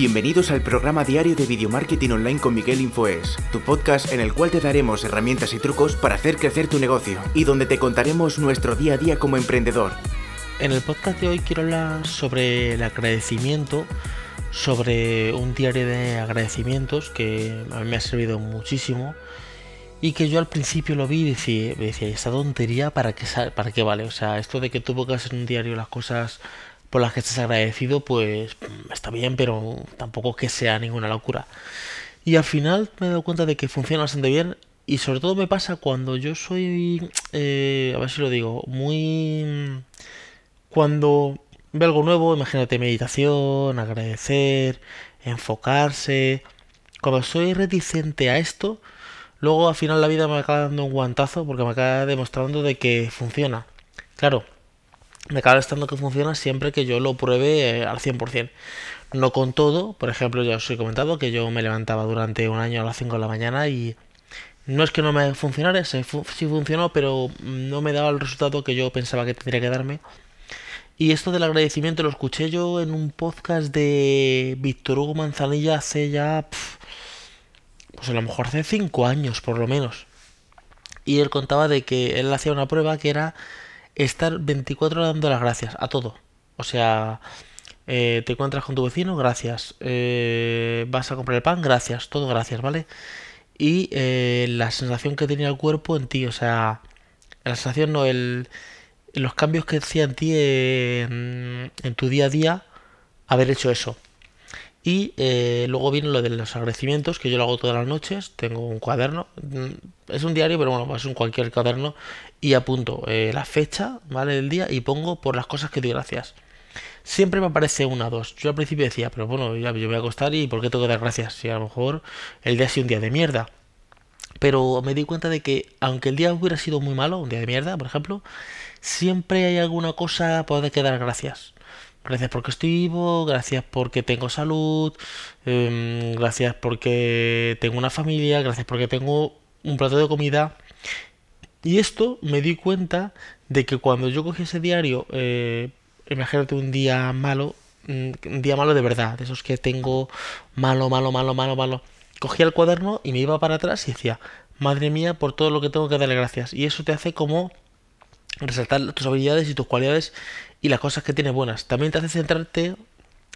Bienvenidos al programa diario de Video Marketing Online con Miguel Infoes, tu podcast en el cual te daremos herramientas y trucos para hacer crecer tu negocio y donde te contaremos nuestro día a día como emprendedor. En el podcast de hoy quiero hablar sobre el agradecimiento, sobre un diario de agradecimientos que a mí me ha servido muchísimo y que yo al principio lo vi y decía, decía esta tontería para qué, para qué vale, o sea, esto de que tú pongas en un diario las cosas por las que estés agradecido, pues está bien, pero tampoco que sea ninguna locura. Y al final me he dado cuenta de que funciona bastante bien y sobre todo me pasa cuando yo soy, eh, a ver si lo digo, muy... Cuando veo algo nuevo, imagínate meditación, agradecer, enfocarse. Cuando soy reticente a esto, luego al final la vida me acaba dando un guantazo porque me acaba demostrando de que funciona. Claro, me acaba estando que funciona siempre que yo lo pruebe eh, al 100%. No con todo, por ejemplo, ya os he comentado que yo me levantaba durante un año a las 5 de la mañana y no es que no me funcionara, sí funcionó, pero no me daba el resultado que yo pensaba que tendría que darme. Y esto del agradecimiento lo escuché yo en un podcast de Víctor Hugo Manzanilla hace ya, pues a lo mejor hace 5 años por lo menos. Y él contaba de que él hacía una prueba que era estar 24 horas dando las gracias a todo. O sea, eh, te encuentras con tu vecino, gracias. Eh, vas a comprar el pan, gracias. Todo gracias, ¿vale? Y eh, la sensación que tenía el cuerpo en ti, o sea, la sensación no, el, los cambios que hacía en ti en, en tu día a día haber hecho eso. Y eh, luego viene lo de los agradecimientos, que yo lo hago todas las noches. Tengo un cuaderno, mm, es un diario, pero bueno, es un cualquier cuaderno. Y apunto eh, la fecha, ¿vale? Del día y pongo por las cosas que doy gracias. Siempre me aparece una o dos. Yo al principio decía, pero bueno, ya yo voy a acostar y ¿por qué tengo que dar gracias? Si a lo mejor el día ha sido un día de mierda. Pero me di cuenta de que, aunque el día hubiera sido muy malo, un día de mierda, por ejemplo, siempre hay alguna cosa por la que dar gracias. Gracias porque estoy vivo, gracias porque tengo salud, em, gracias porque tengo una familia, gracias porque tengo un plato de comida. Y esto me di cuenta de que cuando yo cogí ese diario, eh, imagínate un día malo, mm, un día malo de verdad, de esos que tengo malo, malo, malo, malo, malo. Cogía el cuaderno y me iba para atrás y decía, madre mía, por todo lo que tengo que darle gracias. Y eso te hace como resaltar tus habilidades y tus cualidades y las cosas que tienes buenas. También te hace centrarte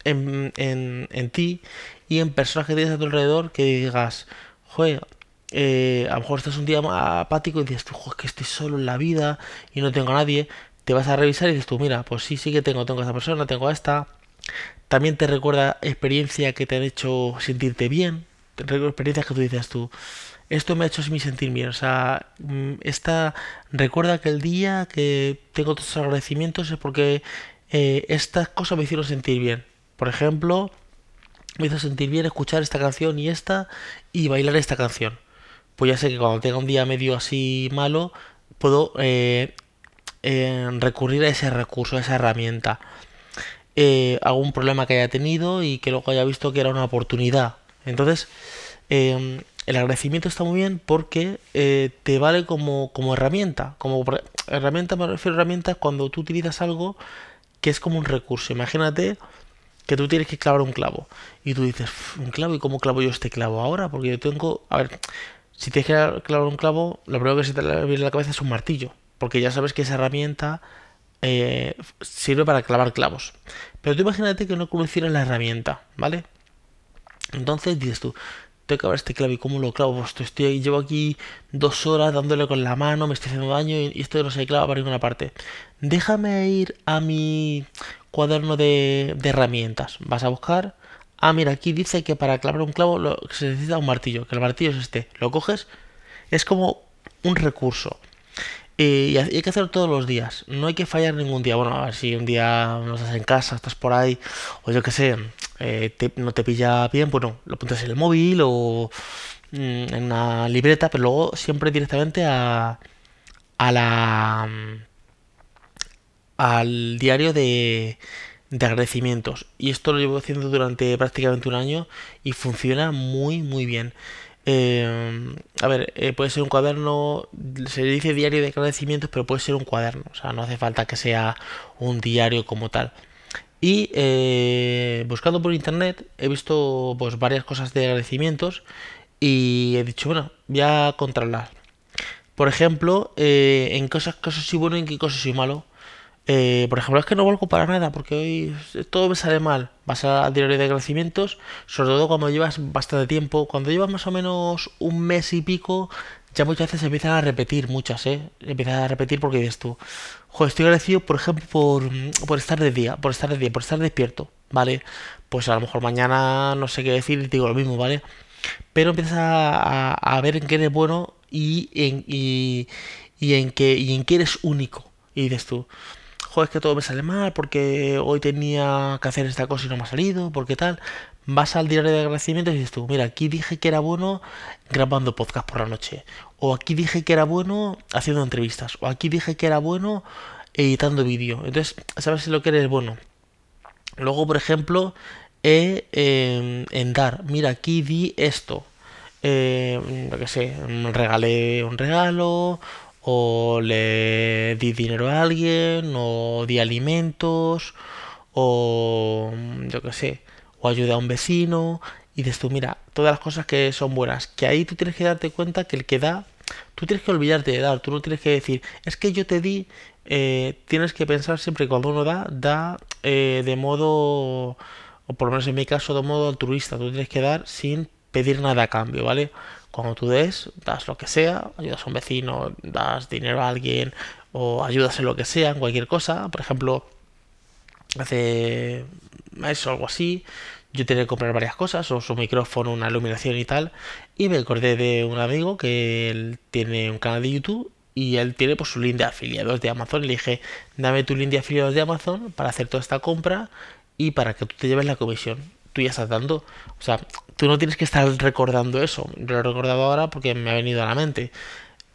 en, en, en ti y en personas que tienes a tu alrededor que digas, joder, eh, a lo mejor estás un día apático y dices, joder, que estoy solo en la vida y no tengo a nadie. Te vas a revisar y dices tú, mira, pues sí, sí que tengo, tengo a esta persona, tengo a esta. También te recuerda experiencia que te han hecho sentirte bien. Te recuerda experiencias que tú dices tú, esto me ha hecho sentir bien. O sea, mm, esta recuerda que el día que tengo los agradecimientos es porque eh, estas cosas me hicieron sentir bien. Por ejemplo, me hizo sentir bien escuchar esta canción y esta y bailar esta canción. Pues ya sé que cuando tenga un día medio así malo, puedo eh, eh, recurrir a ese recurso, a esa herramienta. algún problema que haya tenido y que luego haya visto que era una oportunidad. Entonces, el agradecimiento está muy bien porque eh, te vale como, como herramienta. Como herramienta me refiero a herramientas cuando tú utilizas algo que es como un recurso. Imagínate que tú tienes que clavar un clavo y tú dices, un clavo, ¿y cómo clavo yo este clavo ahora? Porque yo tengo, a ver, si tienes que clavar un clavo, lo primero que se te viene a la cabeza es un martillo, porque ya sabes que esa herramienta eh, sirve para clavar clavos. Pero tú imagínate que no conocieras la herramienta, ¿vale? Entonces dices tú, tengo que ver este clavo y cómo lo clavo. Pues estoy, llevo aquí dos horas dándole con la mano, me estoy haciendo daño y, esto no se clava para ninguna parte. Déjame ir a mi cuaderno de, herramientas. Vas a buscar. Ah, mira, aquí dice que para clavar un clavo se necesita un martillo, que el martillo es este. Lo coges, es como un recurso. y hay que hacerlo todos los días. No hay que fallar ningún día. Bueno, a ver si un día no estás en casa, estás por ahí, o yo qué sé, eh, no te pilla bien, bueno, lo apuntas en el móvil o mm, en una libreta, pero luego siempre directamente a, a la al diario de, de agradecimientos. Y esto lo llevo haciendo durante prácticamente un año y funciona muy muy bien. Eh, a ver, eh, puede ser un cuaderno, se dice diario de agradecimientos, pero puede ser un cuaderno, o sea, no hace falta que sea un diario como tal. Y eh, buscando por internet he visto pues varias cosas de agradecimientos y he dicho, bueno, voy a controlar. Por ejemplo, eh, en cosas, cosas soy bueno y en qué cosas soy malo. Eh, por ejemplo, es que no valgo para nada porque hoy todo me sale mal. Vas al diario de agradecimientos, sobre todo cuando llevas bastante tiempo. Cuando llevas más o menos un mes y pico, ya muchas veces empiezan a repetir, muchas, ¿eh? Empiezan a repetir porque dices tú, joder, estoy agradecido, por ejemplo, por, por estar de día, por estar de día, por estar despierto, ¿vale? Pues a lo mejor mañana no sé qué decir y digo lo mismo, ¿vale? Pero empiezas a, a, ver en qué eres bueno y en, y, y en, qué, y en qué eres único. Y dices tú, joder, es que todo me sale mal porque hoy tenía que hacer esta cosa y no me ha salido, porque tal. Vas al diario de agradecimiento y dices tú, mira, aquí dije que era bueno grabando podcast por la noche, o aquí dije que era bueno haciendo entrevistas, o aquí dije que era bueno editando vídeo. Entonces, sabes si lo que eres bueno. Luego, por ejemplo, en dar, mira, aquí di esto. Eh, lo que sé, regalé un regalo, o le di dinero a alguien, o di alimentos, o yo que sé, o ayudé a un vecino, y dices mira, todas las cosas que son buenas, que ahí tú tienes que darte cuenta que el que da, tú tienes que olvidarte de dar, tú no tienes que decir, es que yo te di, eh, tienes que pensar siempre que cuando uno da, da eh, de modo, o por lo menos en mi caso, de modo altruista, tú tienes que dar sin pedir nada a cambio, ¿vale? Cuando tú des, das lo que sea, ayudas a un vecino, das dinero a alguien o ayudas en lo que sea, en cualquier cosa. Por ejemplo, hace eso, algo así, yo tenía que comprar varias cosas, o su micrófono, una iluminación y tal, y me acordé de un amigo que tiene un canal de YouTube y él tiene pues su link de afiliados de Amazon. Le dije, dame tu link de afiliados de Amazon para hacer toda esta compra y para que tú te lleves la comisión. Tú ya estás dando. O sea, tú no tienes que estar recordando eso. Lo he recordado ahora porque me ha venido a la mente.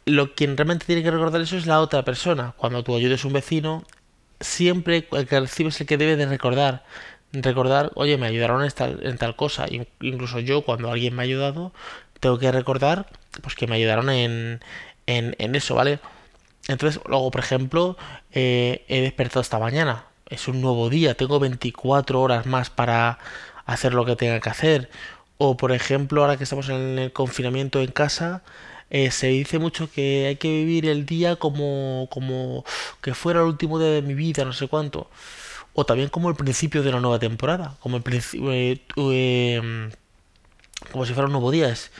Lo quien realmente tiene que recordar eso es la otra persona. Cuando tú ayudes a un vecino, siempre el que recibe es el que debe de recordar. Recordar, oye, me ayudaron en tal, en tal cosa. Incluso yo, cuando alguien me ha ayudado, tengo que recordar pues que me ayudaron en, en, en eso, ¿vale? Entonces, luego, por ejemplo, eh, he despertado esta mañana. Es un nuevo día, tengo 24 horas más para hacer lo que tenga que hacer. O por ejemplo, ahora que estamos en el confinamiento en casa, eh, se dice mucho que hay que vivir el día como, como que fuera el último día de mi vida, no sé cuánto. O también como el principio de una nueva temporada, como el eh, em, como si fuera un nuevo día. Es,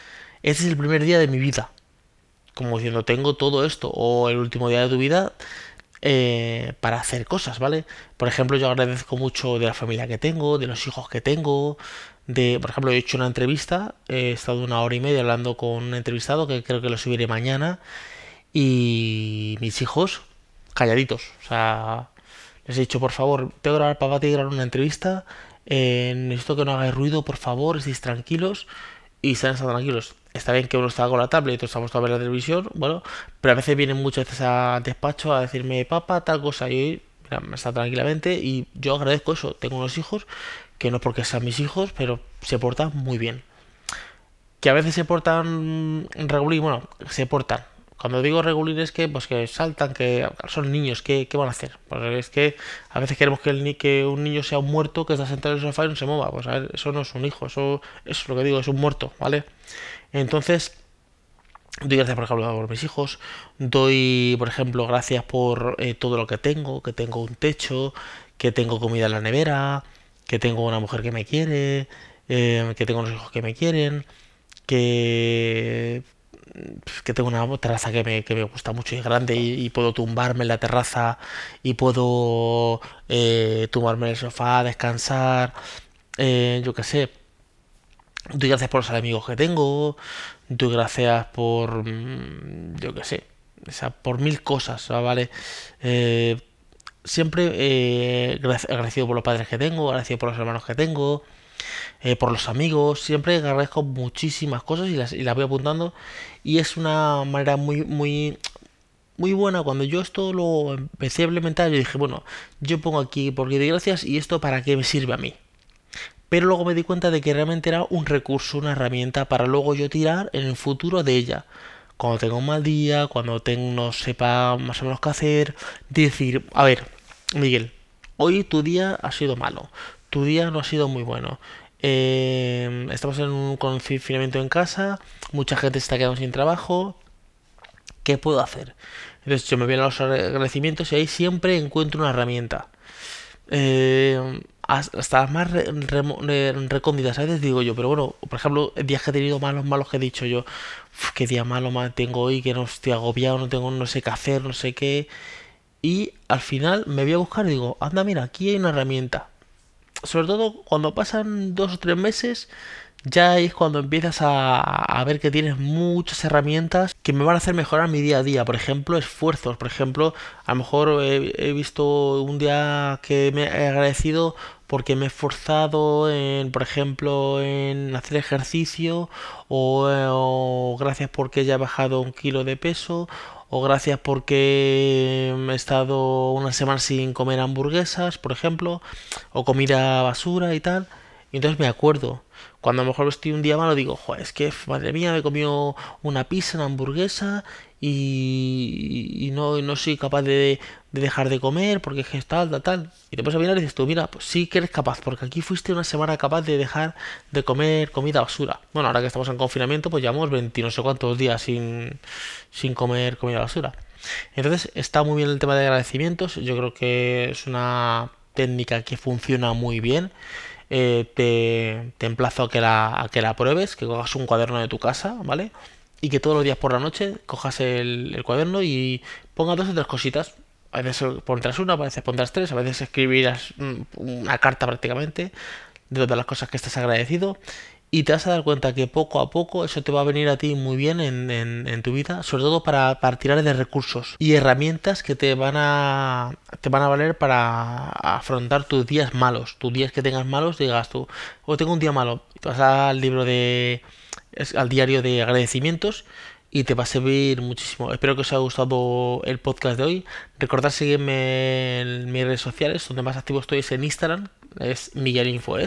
este es el primer día de mi vida. Como diciendo, tengo todo esto. O el último día de tu vida eh, para hacer cosas, ¿vale? Por ejemplo, yo agradezco mucho de la familia que tengo, de los hijos que tengo, de, por ejemplo, he hecho una entrevista, he estado una hora y media hablando con un entrevistado que creo que lo subiré mañana y mis hijos calladitos, o sea, les he dicho, por favor, tengo que grabar, te grabar una entrevista, eh, necesito que no hagáis ruido, por favor, estéis tranquilos y están estando tranquilos. Está bien que uno está con la tablet y otro estamos a ver la televisión, bueno, pero a veces vienen muchas veces a despacho a decirme, papá, tal cosa, y mira, me está tranquilamente y yo agradezco eso, tengo unos hijos que no porque sean mis hijos, pero se portan muy bien. Que a veces se portan regulín, bueno, se portan. Cuando digo regulín es que pues que saltan, que son niños, ¿qué, qué van a hacer? Pues es que a veces queremos que, un niño sea un muerto que está sentado en el sofá y no se mueva. Pues a ver, eso no es un hijo, eso, eso es lo que digo, es un muerto, ¿vale? Entonces, doy gracias por ejemplo por mis hijos, doy por ejemplo gracias por eh, todo lo que tengo, que tengo un techo, que tengo comida en la nevera, que tengo una mujer que me quiere, eh, que tengo unos hijos que me quieren, que, que tengo una terraza que me, que me gusta mucho y grande y, puedo tumbarme en la terraza y puedo eh, tumbarme en el sofá, descansar, eh, yo qué sé. Doy gracias por los amigos que tengo, doy gracias por, mm, yo qué sé, o sea, por mil cosas, ¿vale? Eh, siempre eh, agradecido por los padres que tengo, agradecido por los hermanos que tengo, eh, por los amigos, siempre agradezco muchísimas cosas y las, y las voy apuntando y es una manera muy, muy, muy buena. Cuando yo esto lo empecé a implementar, yo dije, bueno, yo pongo aquí porque de gracias y esto para qué me sirve a mí. Pero luego me di cuenta de que realmente era un recurso, una herramienta para luego yo tirar en el futuro de ella cuando tengo un mal día, cuando tengo, no sepa más o menos qué hacer, decir, a ver, Miguel, hoy tu día ha sido malo, tu día no ha sido muy bueno. Eh, estamos en un confinamiento en casa, mucha gente está quedando sin trabajo. ¿Qué puedo hacer? Entonces yo me voy a los agradecimientos y ahí siempre encuentro una herramienta. Eh, hasta las más recónditas a veces digo yo, pero bueno, por ejemplo, días que he tenido malos, malos que he dicho yo, qué día malo tengo hoy, que no estoy agobiado, no tengo, no sé qué hacer, no sé qué. Y al final me voy a buscar y digo, anda, mira, aquí hay una herramienta. Sobre todo cuando pasan dos o tres meses, ya es cuando empiezas a, ver que tienes muchas herramientas que me van a hacer mejorar mi día a día. Por ejemplo, esfuerzos. Por ejemplo, a lo mejor he, visto un día que me he agradecido porque me he esforzado en, por ejemplo, en hacer ejercicio o, o gracias porque ya he bajado un kilo de peso o gracias porque he estado una semana sin comer hamburguesas, por ejemplo, o comida basura y tal. Y entonces me acuerdo cuando a lo mejor estoy un día malo, digo, Joder, es que madre mía, me he comido una pizza, una hamburguesa y, no, no soy capaz de, dejar de comer porque es tal, tal, tal. Y después a mirar y dices tú, mira, pues sí que eres capaz, porque aquí fuiste una semana capaz de dejar de comer comida basura. Bueno, ahora que estamos en confinamiento, pues llevamos 20 no sé cuántos días sin, sin comer comida basura. Entonces está muy bien el tema de agradecimientos, yo creo que es una técnica que funciona muy bien. Eh, te, emplazo a que, la, a que la pruebes, que cojas un cuaderno de tu casa, ¿vale? Y que todos los días por la noche cojas el, cuaderno y pongas dos o tres cositas. A veces pondrás una, a veces pondrás tres, a veces escribirás una carta prácticamente de todas las cosas que estás agradecido y te vas a dar cuenta que poco a poco eso te va a venir a ti muy bien en, en, tu vida, sobre todo para, para, tirar de recursos y herramientas que te van a te van a valer para afrontar tus días malos, tus días que tengas malos, digas tú, o oh, tengo un día malo, te vas al libro de al diario de agradecimientos y te va a servir muchísimo. Espero que os haya gustado el podcast de hoy. Recordad seguirme en mis redes sociales, donde más activo estoy es en Instagram, es Miguel Info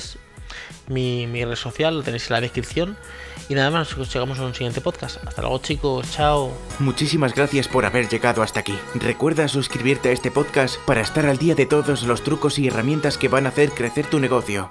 mi, red social, lo tenéis en la descripción. Y nada más, nos llegamos a un siguiente podcast. Hasta luego chicos, chao. Muchísimas gracias por haber llegado hasta aquí. Recuerda suscribirte a este podcast para estar al día de todos los trucos y herramientas que van a hacer crecer tu negocio.